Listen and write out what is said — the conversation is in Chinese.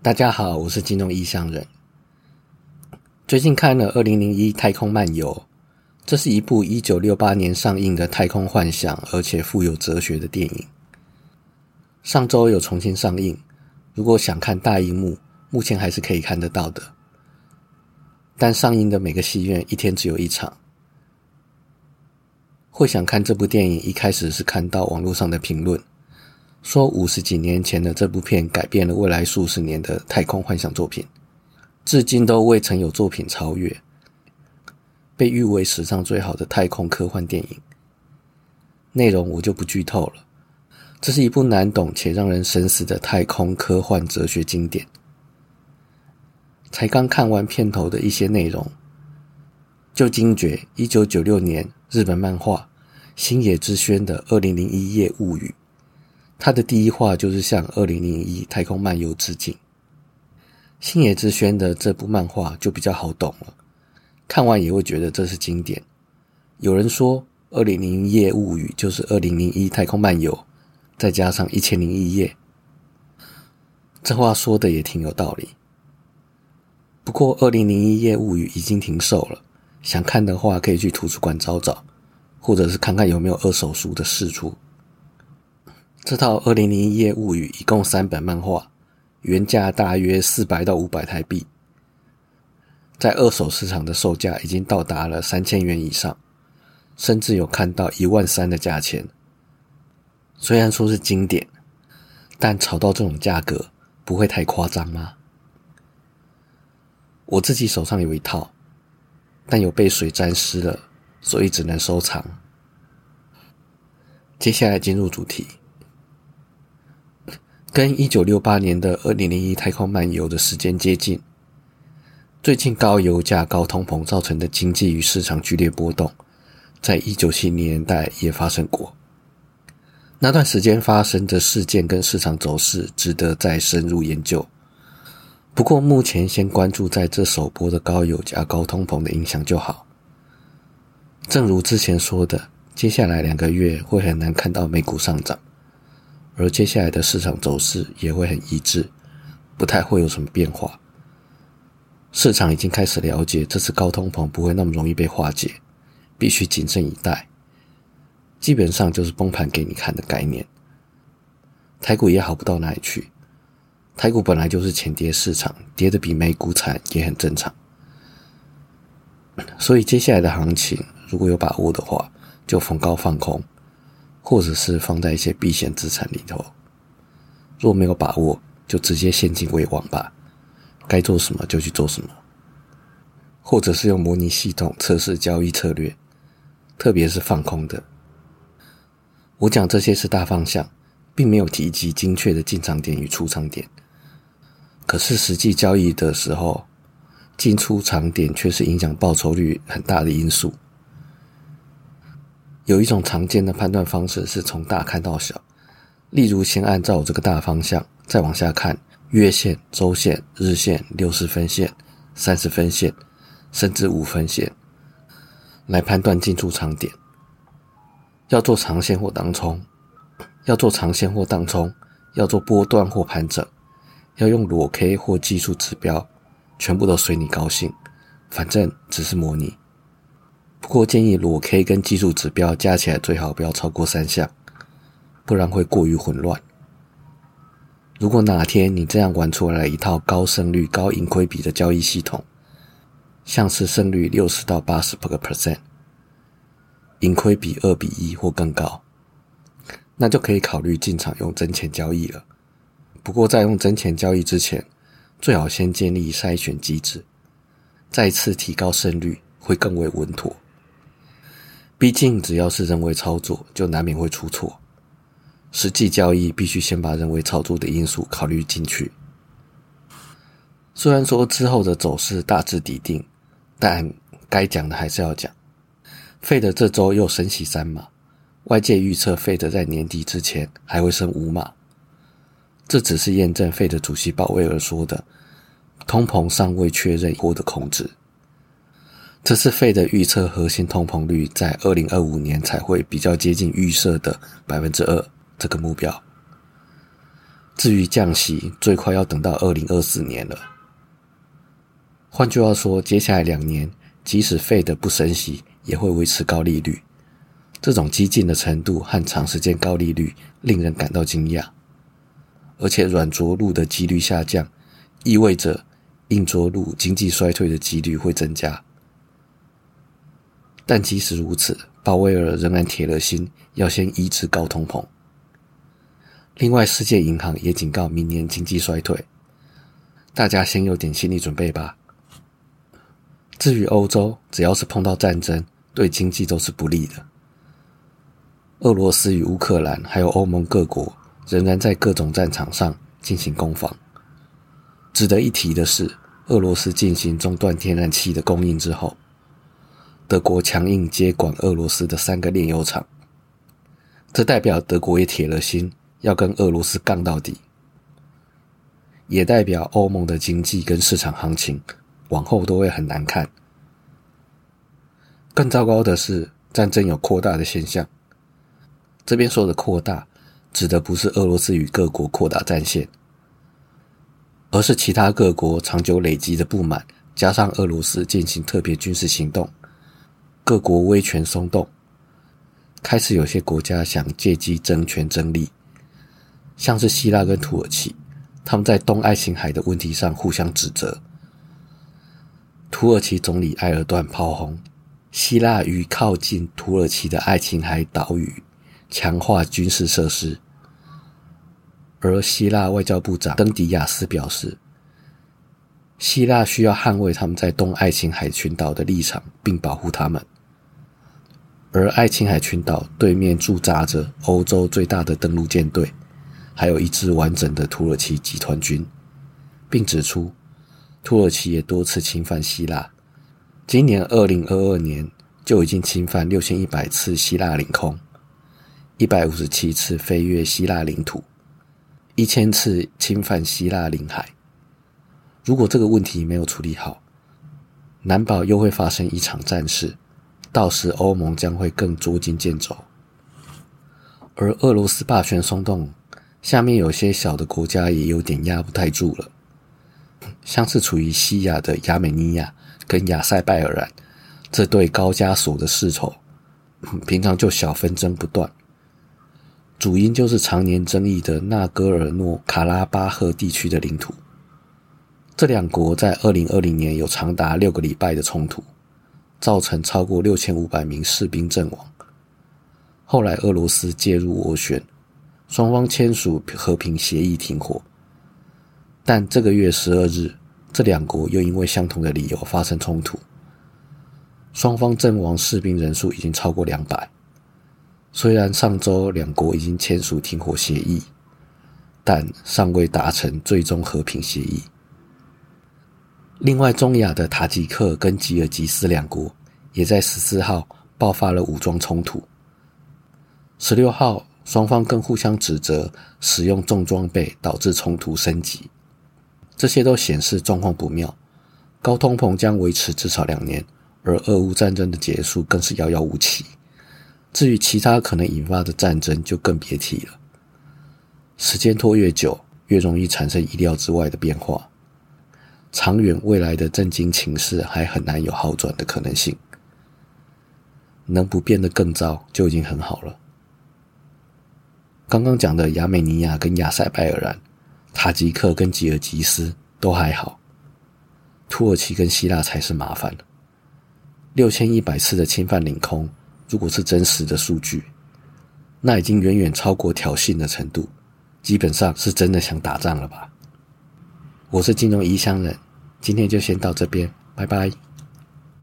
大家好，我是金融异乡人。最近看了《二零零一太空漫游》，这是一部一九六八年上映的太空幻想，而且富有哲学的电影。上周有重新上映，如果想看大荧幕，目前还是可以看得到的。但上映的每个戏院一天只有一场。会想看这部电影，一开始是看到网络上的评论。说五十几年前的这部片改变了未来数十年的太空幻想作品，至今都未曾有作品超越，被誉为史上最好的太空科幻电影。内容我就不剧透了，这是一部难懂且让人深思的太空科幻哲学经典。才刚看完片头的一些内容，就惊觉一九九六年日本漫画星野之轩的《二零零一夜物语》。他的第一话就是向《二零零一太空漫游》致敬。星野之轩的这部漫画就比较好懂了，看完也会觉得这是经典。有人说，《二零零一夜物语》就是《二零零一太空漫游》，再加上一千零一夜。这话说的也挺有道理。不过，《二零零一夜物语》已经停售了，想看的话可以去图书馆找找，或者是看看有没有二手书的释出。这套《二零零一夜物语》一共三本漫画，原价大约四百到五百台币，在二手市场的售价已经到达了三千元以上，甚至有看到一万三的价钱。虽然说是经典，但炒到这种价格不会太夸张吗？我自己手上有一套，但有被水沾湿了，所以只能收藏。接下来进入主题。跟一九六八年的二零零一太空漫游的时间接近，最近高油价、高通膨造成的经济与市场剧烈波动，在一九七零年代也发生过。那段时间发生的事件跟市场走势值得再深入研究。不过目前先关注在这首波的高油价、高通膨的影响就好。正如之前说的，接下来两个月会很难看到美股上涨。而接下来的市场走势也会很一致，不太会有什么变化。市场已经开始了解，这次高通膨不会那么容易被化解，必须谨慎以待。基本上就是崩盘给你看的概念。台股也好不到哪里去，台股本来就是前跌市场，跌的比美股惨也很正常。所以接下来的行情，如果有把握的话，就逢高放空。或者是放在一些避险资产里头，若没有把握，就直接现金为王吧。该做什么就去做什么，或者是用模拟系统测试交易策略，特别是放空的。我讲这些是大方向，并没有提及精确的进场点与出场点。可是实际交易的时候，进出场点却是影响报酬率很大的因素。有一种常见的判断方式是从大看到小，例如先按照这个大方向，再往下看月线、周线、日线、六十分线、三十分线，甚至五分线，来判断进出场点。要做长线或当冲，要做长线或当冲，要做波段或盘整，要用裸 K 或技术指标，全部都随你高兴，反正只是模拟。不过建议裸 K 跟技术指标加起来最好不要超过三项，不然会过于混乱。如果哪天你这样玩出来一套高胜率、高盈亏比的交易系统，像是胜率六十到八十 percent，盈亏比二比一或更高，那就可以考虑进场用真钱交易了。不过在用真钱交易之前，最好先建立筛选机制，再次提高胜率会更为稳妥。毕竟，只要是人为操作，就难免会出错。实际交易必须先把人为操作的因素考虑进去。虽然说之后的走势大致底定，但该讲的还是要讲。费德这周又升息三码，外界预测费德在年底之前还会升五码。这只是验证费德主席鲍威尔说的，通膨尚未确认获得控制。这次费的预测核心通膨率在二零二五年才会比较接近预设的百分之二这个目标。至于降息，最快要等到二零二四年了。换句话说，接下来两年，即使费的不升息，也会维持高利率。这种激进的程度和长时间高利率，令人感到惊讶。而且软着陆的几率下降，意味着硬着陆经济衰退的几率会增加。但即使如此，鲍威尔仍然铁了心要先抑制高通膨。另外，世界银行也警告明年经济衰退，大家先有点心理准备吧。至于欧洲，只要是碰到战争，对经济都是不利的。俄罗斯与乌克兰还有欧盟各国。仍然在各种战场上进行攻防。值得一提的是，俄罗斯进行中断天然气的供应之后，德国强硬接管俄罗斯的三个炼油厂，这代表德国也铁了心要跟俄罗斯杠到底，也代表欧盟的经济跟市场行情往后都会很难看。更糟糕的是，战争有扩大的现象。这边说的扩大。指的不是俄罗斯与各国扩大战线，而是其他各国长久累积的不满，加上俄罗斯进行特别军事行动，各国威权松动，开始有些国家想借机争权争利，像是希腊跟土耳其，他们在东爱琴海的问题上互相指责。土耳其总理埃尔段炮轰希腊与靠近土耳其的爱琴海岛屿。强化军事设施，而希腊外交部长登迪亚斯表示，希腊需要捍卫他们在东爱琴海群岛的立场，并保护他们。而爱琴海群岛对面驻扎着欧洲最大的登陆舰队，还有一支完整的土耳其集团军，并指出，土耳其也多次侵犯希腊，今年二零二二年就已经侵犯六千一百次希腊领空。一百五十七次飞越希腊领土，一千次侵犯希腊领海。如果这个问题没有处理好，难保又会发生一场战事，到时欧盟将会更捉襟见肘。而俄罗斯霸权松动，下面有些小的国家也有点压不太住了，像是处于西亚的亚美尼亚跟亚塞拜尔兰这对高加索的世仇，平常就小纷争不断。主因就是常年争议的纳戈尔诺卡拉巴赫地区的领土。这两国在二零二零年有长达六个礼拜的冲突，造成超过六千五百名士兵阵亡。后来俄罗斯介入斡旋，双方签署和平协议停火。但这个月十二日，这两国又因为相同的理由发生冲突，双方阵亡士兵人数已经超过两百。虽然上周两国已经签署停火协议，但尚未达成最终和平协议。另外，中亚的塔吉克跟吉尔吉斯两国也在十四号爆发了武装冲突。十六号，双方更互相指责使用重装备导致冲突升级，这些都显示状况不妙。高通膨将维持至少两年，而俄乌战争的结束更是遥遥无期。至于其他可能引发的战争，就更别提了。时间拖越久，越容易产生意料之外的变化。长远未来的震惊情势还很难有好转的可能性。能不变得更糟就已经很好了。刚刚讲的亚美尼亚跟亚塞拜尔兰、塔吉克跟吉尔吉斯都还好，土耳其跟希腊才是麻烦。六千一百次的侵犯领空。如果是真实的数据，那已经远远超过挑衅的程度，基本上是真的想打仗了吧？我是金融异乡人，今天就先到这边，拜拜。